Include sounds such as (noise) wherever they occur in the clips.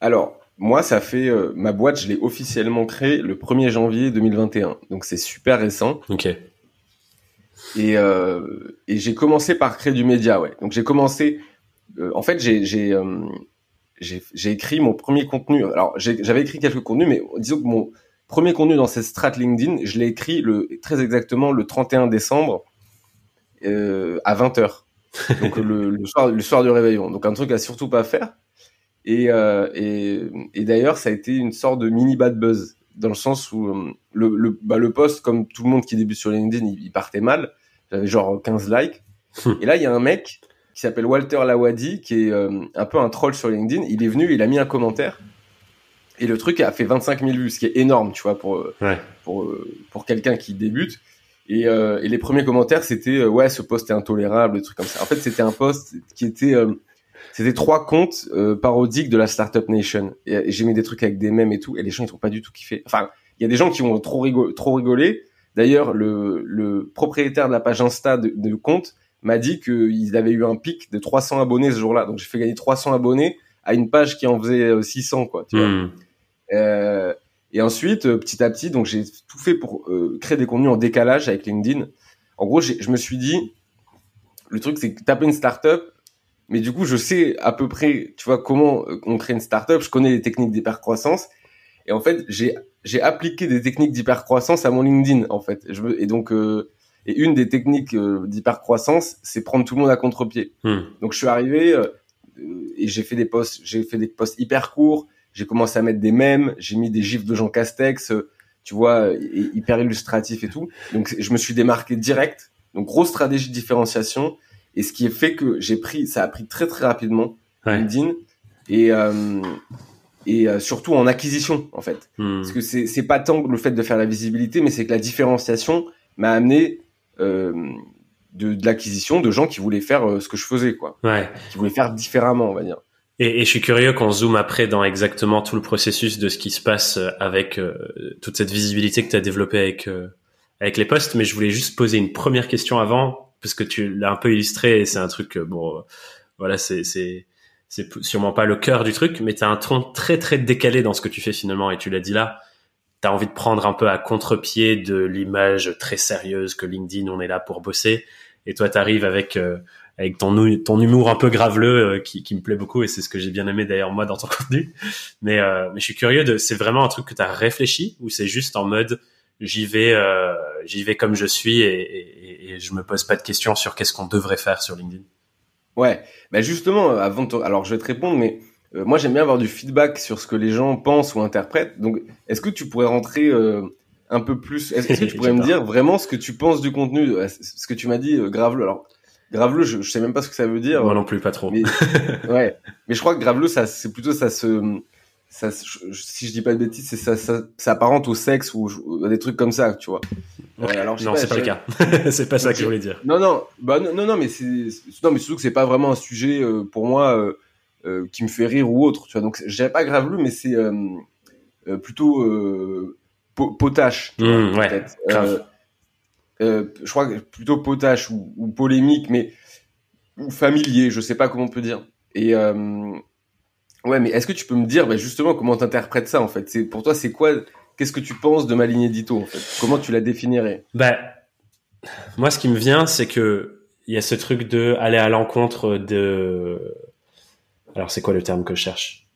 Alors, moi, ça fait euh, ma boîte, je l'ai officiellement créée le 1er janvier 2021. Donc c'est super récent. Ok. Et, euh, et j'ai commencé par créer du média, ouais. Donc j'ai commencé. euh, en fait, j'ai j'ai écrit mon premier contenu. Alors j'avais écrit quelques contenus, mais disons que mon premier contenu dans cette strat LinkedIn, je l'ai écrit le très exactement le 31 décembre à 20 h (laughs) Donc le, le soir le soir du réveillon. Donc un truc à surtout pas faire. Et euh, et, et d'ailleurs, ça a été une sorte de mini bad buzz dans le sens où euh, le le bah, le post comme tout le monde qui débute sur LinkedIn, il, il partait mal. J'avais genre 15 likes. et là, il y a un mec qui s'appelle Walter Lawadi, qui est euh, un peu un troll sur LinkedIn. Il est venu, il a mis un commentaire. Et le truc a fait 25 000 vues, ce qui est énorme, tu vois, pour, euh, Ouais. pour, pour quelqu'un qui débute. Et, euh, et les premiers commentaires, c'était ouais, ce post est intolérable, des trucs comme ça. En fait, c'était un post qui était, euh, c'était trois comptes euh, parodiques de la Startup Nation. Et, et j'ai mis des trucs avec des mèmes et tout, et les gens ils ont pas du tout kiffé. Enfin, il y a des gens qui ont trop rigolé, trop rigolé. D'ailleurs, le, le propriétaire de la page Insta de, de compte m'a dit qu'il avait eu un pic de 300 abonnés ce jour-là. Donc j'ai fait gagner 300 abonnés à une page qui en faisait euh, 600, quoi. Tu vois. Hmm. Euh, et ensuite, euh, petit à petit, donc j'ai tout fait pour euh, créer des contenus en décalage avec LinkedIn. En gros, je me suis dit, le truc, c'est que taper une startup, mais du coup, je sais à peu près, tu vois, comment euh, on crée une startup. Je connais les techniques d'hypercroissance. Et en fait, j'ai j'ai appliqué des techniques d'hypercroissance à mon LinkedIn, en fait. Je veux, et donc, euh, et une des techniques euh, d'hypercroissance, c'est prendre tout le monde à contre-pied. Hmm. Donc je suis arrivé euh, euh, et j'ai fait des posts, j'ai fait des posts hyper courts. J'ai commencé à mettre des mèmes, j'ai mis des gifs de Jean Castex, tu vois, hy- hyper illustratif et tout. Donc je me suis démarqué direct. Donc grosse stratégie de différenciation et ce qui est fait que j'ai pris, ça a pris très très rapidement Ouais. LinkedIn et euh, et euh, surtout en acquisition en fait. Hmm. Parce que c'est c'est pas tant le fait de faire la visibilité, mais c'est que la différenciation m'a amené euh, de, de l'acquisition de gens qui voulaient faire ce que je faisais quoi Ouais. qui voulaient faire différemment, on va dire. Et, et je suis curieux qu'on zoome après dans exactement tout le processus de ce qui se passe avec euh, toute cette visibilité que tu as développée avec euh, avec les posts. Mais je voulais juste poser une première question avant parce que tu l'as un peu illustré et c'est un truc bon, euh, voilà, c'est c'est c'est sûrement pas le cœur du truc, mais tu as un ton très très décalé dans ce que tu fais finalement et tu l'as dit là. T'as envie de prendre un peu à contre-pied de l'image très sérieuse que LinkedIn, on est là pour bosser. Et toi, t'arrives avec euh, avec ton nou- ton humour un peu graveleux euh, qui, qui me plaît beaucoup et c'est ce que j'ai bien aimé d'ailleurs moi dans ton (laughs) contenu. Mais euh, mais je suis curieux de c'est vraiment un truc que tu as réfléchi ou c'est juste en mode j'y vais euh, j'y vais comme je suis et, et, et je me pose pas de questions sur qu'est-ce qu'on devrait faire sur LinkedIn. Ouais, bah justement, euh, avant de te... alors je vais te répondre, mais euh, moi j'aime bien avoir du feedback sur ce que les gens pensent ou interprètent. Donc, est-ce que tu pourrais rentrer euh, un peu plus Est-ce que tu (laughs) pourrais me dire vraiment ce que tu penses du contenu euh, Ce que tu m'as dit, euh, graveleux? Alors, graveleux, je, je sais même pas ce que ça veut dire. Moi non plus pas trop. Mais, (laughs) ouais, mais je crois que graveleux, ça, c'est plutôt ça se, ça, si je dis pas de bêtises, c'est ça, ça, ça apparente au sexe ou, à des trucs comme ça, tu vois. Ok. Euh, alors, non, c'est pas le cas. (laughs) c'est pas ça que je voulais dire. Non, non, bah non, non, mais c'est, non, mais surtout que c'est pas vraiment un sujet euh, pour moi euh, euh, qui me fait rire ou autre, tu vois. Donc, dirais pas graveleux, mais c'est euh, euh, plutôt euh, po- potache. vois, Mmh, ouais, grave. Je crois que plutôt potache ou, ou polémique, mais ou familier, je sais pas comment on peut dire. Et euh, ouais, mais est-ce que tu peux me dire, bah, justement, comment t'interprètes ça en fait? C'est pour toi, c'est quoi Qu'est-ce que tu penses de ma ligne édito en fait? Comment tu la définirais? Bah, moi, ce qui me vient, c'est que il y a ce truc de aller à l'encontre de. Alors, c'est quoi le terme que je cherche?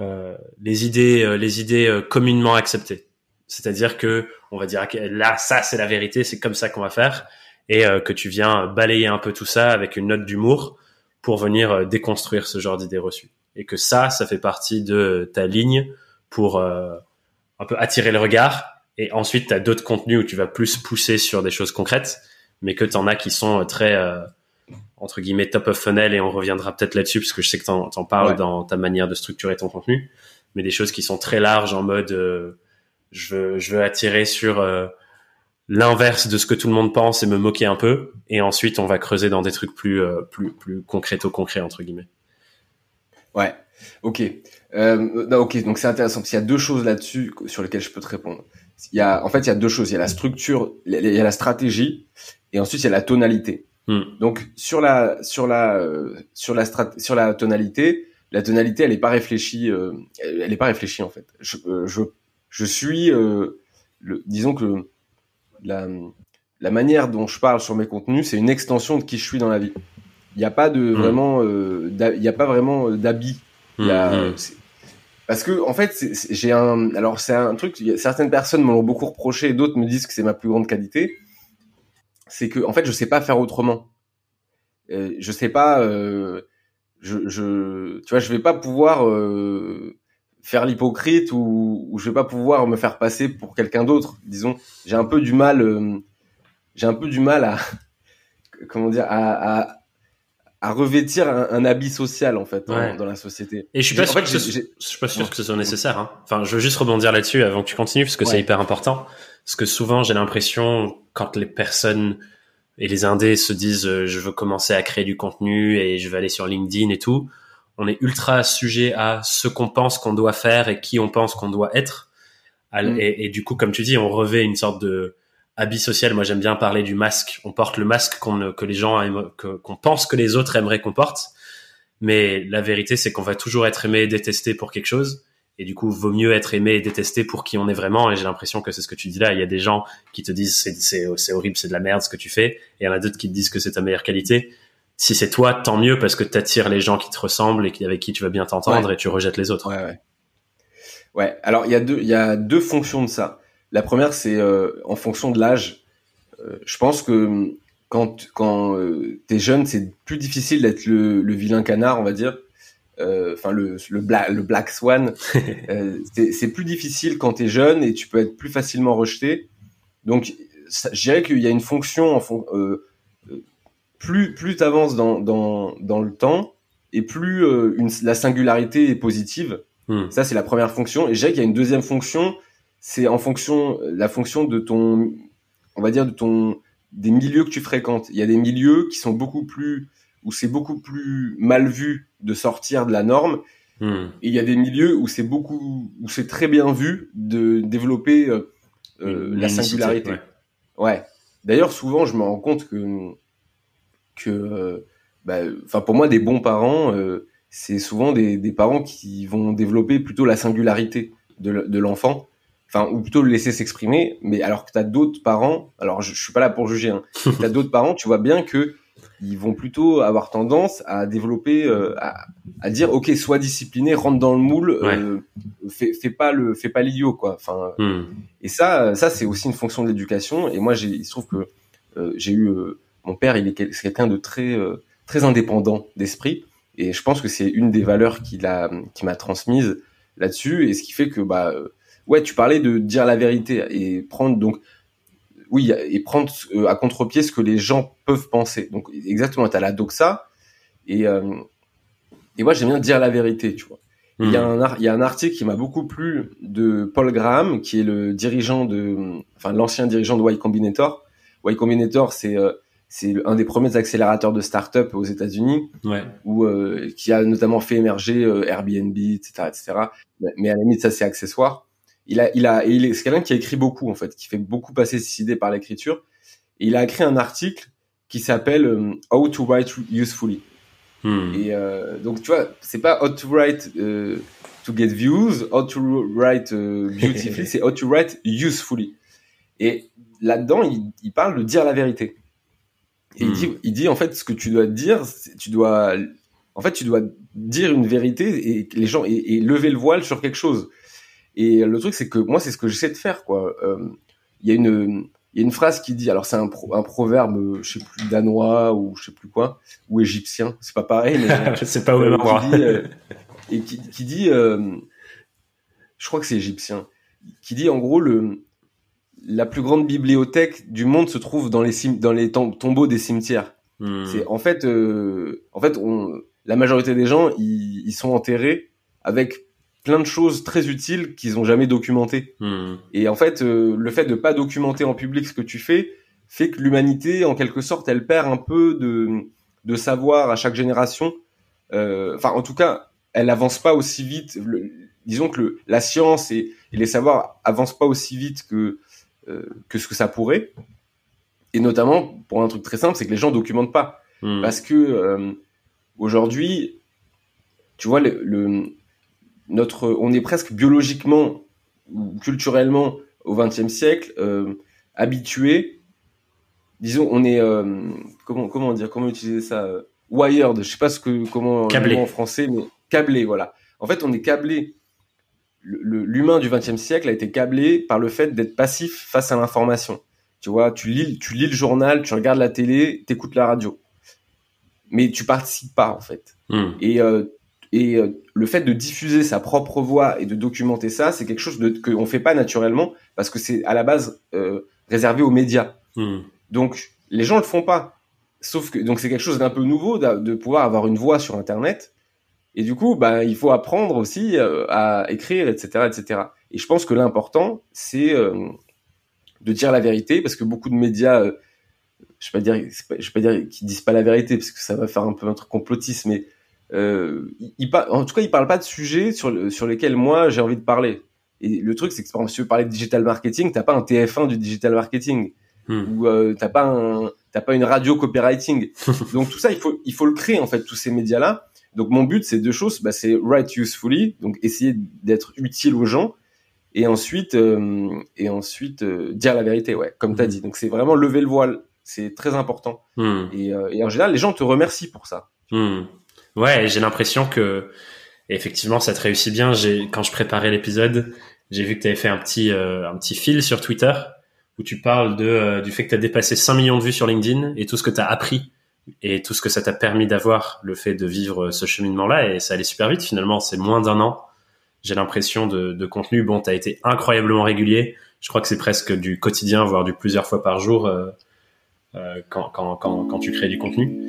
Euh, Les idées, euh, les idées euh, communément acceptées. C'est-à-dire que on va dire là, ça, c'est la vérité, c'est comme ça qu'on va faire, et que tu viens balayer un peu tout ça avec une note d'humour pour venir déconstruire ce genre d'idées reçues. Et que ça, ça fait partie de ta ligne pour euh, un peu attirer le regard et ensuite, tu as d'autres contenus où tu vas plus pousser sur des choses concrètes, mais que tu en as qui sont euh, très, euh, entre guillemets, top of funnel, et on reviendra peut-être là-dessus, parce que je sais que tu en, parles Ouais. dans ta manière de structurer ton contenu, mais des choses qui sont très larges en mode, euh, je, veux, je veux attirer sur l'inverse de ce que tout le monde pense et me moquer un peu, et ensuite, on va creuser dans des trucs plus, plus, plus concréto-concrets, entre guillemets. Ouais, ok. Euh, non, ok, donc c'est intéressant parce qu'il y a deux choses là-dessus sur lesquelles je peux te répondre. Il y a, en fait, il y a deux choses. Il y a la structure, il y a la stratégie, et ensuite il y a la tonalité. Hmm. Donc sur la sur la euh, sur la strat- sur la tonalité, la tonalité, elle est pas réfléchie. Euh, elle est pas réfléchie en fait. Je, euh, je, je suis, euh, le, disons que la, la manière dont je parle sur mes contenus, c'est une extension de qui je suis dans la vie. Il n'y a pas de Mm. vraiment, euh, il y a pas vraiment euh, d'habit. Mhm. c'est- Parce que en fait, j'ai un, alors c'est un truc. Certaines personnes me l'ont beaucoup reproché, et d'autres me disent que c'est ma plus grande qualité. C'est que en fait, je sais pas faire autrement. Euh, je sais pas. Euh, je, je, tu vois, je vais pas pouvoir euh, faire l'hypocrite ou, ou je vais pas pouvoir me faire passer pour quelqu'un d'autre. Disons, j'ai un peu du mal. j'ai un peu du mal à, (laughs) comment dire, à, à, à revêtir un, un habit social en fait dans- Ouais. dans la société. Et je suis pas en sûr, fait, que, ce, je suis pas sûr que ce soit nécessaire. Hein. Enfin, je veux juste rebondir là-dessus avant que tu continues parce que c'est hyper important. Parce que souvent, j'ai l'impression quand les personnes et les indés se disent euh, je veux commencer à créer du contenu et je vais aller sur LinkedIn et tout, on est ultra sujet à ce qu'on pense qu'on doit faire et qui on pense qu'on doit être. Mm. Et, et du coup, comme tu dis, on revêt une sorte de habit social. Moi, j'aime bien parler du masque. On porte le masque qu'on que les gens aiment- que- qu'on pense que les autres aimeraient qu'on porte. Mais la vérité, c'est qu'on va toujours être aimé et détesté pour quelque chose. Et du coup, vaut mieux être aimé et détesté pour qui on est vraiment. Et j'ai l'impression que c'est ce que tu dis là. Il y a des gens qui te disent c'est, c'est, c'est horrible, c'est de la merde ce que tu fais. Et il y en a d'autres qui te disent que c'est ta meilleure qualité. Si c'est toi, tant mieux parce que tu attires les gens qui te ressemblent et qui- avec qui tu vas bien t'entendre et tu rejettes les autres. Ouais, ouais. Ouais. Alors il y a deux, il y a deux fonctions de ça. La première, c'est euh, en fonction de l'âge. Euh, je pense que quand quand euh, t'es jeune, c'est plus difficile d'être le, le vilain canard, on va dire. Enfin le le black le black swan. (laughs) C'est plus difficile quand t'es jeune et tu peux être plus facilement rejeté. Donc je dirais qu'il y a une fonction en fon- plus plus t'avances dans dans dans le temps et plus euh, une, la singularité est positive. Hmm. Ça, c'est la première fonction. Et je dirais qu'il y a une deuxième fonction, c'est en fonction, la fonction de ton, on va dire, de ton, des milieux que tu fréquentes. Il y a des milieux qui sont beaucoup plus, où c'est beaucoup plus mal vu de sortir de la norme. Hmm. Et il y a des milieux où c'est beaucoup, où c'est très bien vu de développer euh, euh, la singularité. ouais. Ouais. D'ailleurs, souvent, je me rends compte que, que, euh, bah, pour moi, des bons parents, euh, c'est souvent des, des parents qui vont développer plutôt la singularité de l'enfant, enfin, ou plutôt le laisser s'exprimer. Mais alors que t'as d'autres parents, alors je, je suis pas là pour juger, hein, (laughs) t'as d'autres parents, tu vois bien que ils vont plutôt avoir tendance à développer, euh, à, à dire, ok, sois discipliné, rentre dans le moule, euh, fais, fais pas le, fais pas l'idiot, quoi. Enfin, Hmm. et ça, ça c'est aussi une fonction de l'éducation. Et moi, j'ai, il se trouve que euh, j'ai eu mon père, il est quel- quelqu'un de très très indépendant d'esprit, et je pense que c'est une des valeurs qu'il a, qui m'a transmise là-dessus, et ce qui fait que bah ouais, tu parlais de dire la vérité et prendre donc oui et prendre euh, à contre-pied ce que les gens peuvent penser. Donc exactement, t'as la doxa et euh, et moi j'aime bien dire la vérité, tu vois. Il y, a Hmm. un il y a un article qui m'a beaucoup plu de Paul Graham, qui est le dirigeant de, enfin l'ancien dirigeant de Y Combinator. Y Combinator, c'est euh, c'est un des premiers accélérateurs de start-up aux États-Unis, Ouais. où euh, qui a notamment fait émerger euh, Airbnb, etc., etc. Mais à la limite, ça c'est accessoire. Il a, il a, il est, c'est quelqu'un qui a écrit beaucoup en fait, qui fait beaucoup passer ses idées par l'écriture. Et il a écrit un article qui s'appelle euh, How to Write Usefully. Hmm. Et euh, donc, tu vois, c'est pas how to write euh, to get views, how to write euh, beautifully, (laughs) c'est how to write usefully. Et là-dedans, il, il parle de dire la vérité. Et il, Hmm. dit, il dit, en fait, ce que tu dois dire, tu dois, en fait, tu dois dire une vérité et les gens, et, et lever le voile sur quelque chose. Et le truc, c'est que moi, c'est ce que j'essaie de faire, quoi. Euh, Il y a une, il y a une phrase qui dit, alors c'est un, pro- un proverbe, euh, je sais plus, danois ou je sais plus quoi, ou égyptien, c'est pas pareil, mais (laughs) je sais pas où euh, endroit. qui dit, euh, et qui, qui dit, euh, je crois que c'est égyptien, qui dit en gros le la plus grande bibliothèque du monde se trouve dans les dans les tom- tombeaux des cimetières. Hmm. C'est en fait euh, en fait on, la majorité des gens ils, ils sont enterrés avec plein de choses très utiles qu'ils ont jamais documentées. Hmm. Et en fait euh, le fait de pas documenter en public ce que tu fais fait que l'humanité en quelque sorte elle perd un peu de de savoir à chaque génération. Euh, Enfin en tout cas elle avance pas aussi vite. Le- disons que le, la science et, et les savoirs avancent pas aussi vite que euh, que ce que ça pourrait. Et notamment pour un truc très simple, c'est que les gens documentent pas Hmm. parce que aujourd'hui, tu tu vois, le, notre, on est presque biologiquement ou culturellement au XXe siècle euh, habitué. Disons, on est comment comment dire, comment utiliser ça, wired. Je sais pas ce que comment câblé en français, mais câblé, voilà. En fait, on est câblé l'humain du XXe siècle a été câblé par le fait d'être passif face à l'information. Tu vois, tu lis, tu lis le journal, tu regardes la télé, t'écoutes la radio, mais tu participes pas en fait. Hmm. Et euh, et euh, le fait de diffuser sa propre voix et de documenter ça, c'est quelque chose qu'on fait pas naturellement parce que c'est à la base euh, réservé aux médias. Hmm. Donc les gens le font pas. Sauf que donc c'est quelque chose d'un peu nouveau de pouvoir avoir une voix sur Internet et du coup, bah, il faut apprendre aussi euh, à écrire, etc., etc. Et je pense que l'important, c'est euh, de dire la vérité, parce que beaucoup de médias, je vais pas dire, je vais pas dire qu'ils disent pas la vérité, parce que ça va faire un peu un truc complotiste, mais ils, en tout cas, ils parlent pas de sujets sur, sur lesquels moi j'ai envie de parler. Et le truc, c'est que par exemple, si tu veux parler de digital marketing, t'as pas un TF1 du digital marketing, hmm. ou t'as pas un, t'as pas une radio copywriting. (laughs) Donc tout ça, il faut, il faut le créer en fait, tous ces médias là donc mon but, c'est deux choses. Bah, c'est write usefully, donc essayer d'être utile aux gens, et ensuite, euh, et ensuite euh, dire la vérité, ouais, comme tu as mhm. dit. Donc c'est vraiment lever le voile, c'est très important. Hmm. Euh, et, en général, les gens te remercient pour ça. Ouais, j'ai l'impression que effectivement, ça te réussit bien. J'ai quand je préparais l'épisode, j'ai vu que tu avais fait un petit un petit fil sur Twitter où tu parles de du fait que tu as dépassé 5 millions de vues sur LinkedIn et tout ce que tu as appris et tout ce que ça t'a permis d'avoir, le fait de vivre ce cheminement-là, et ça allait super vite finalement, c'est moins d'un an. J'ai l'impression de, de, contenu. Bon, t'as été incroyablement régulier. Je crois que c'est presque du quotidien, voire du plusieurs fois par jour euh, euh, quand, quand, quand, quand, tu crées du contenu.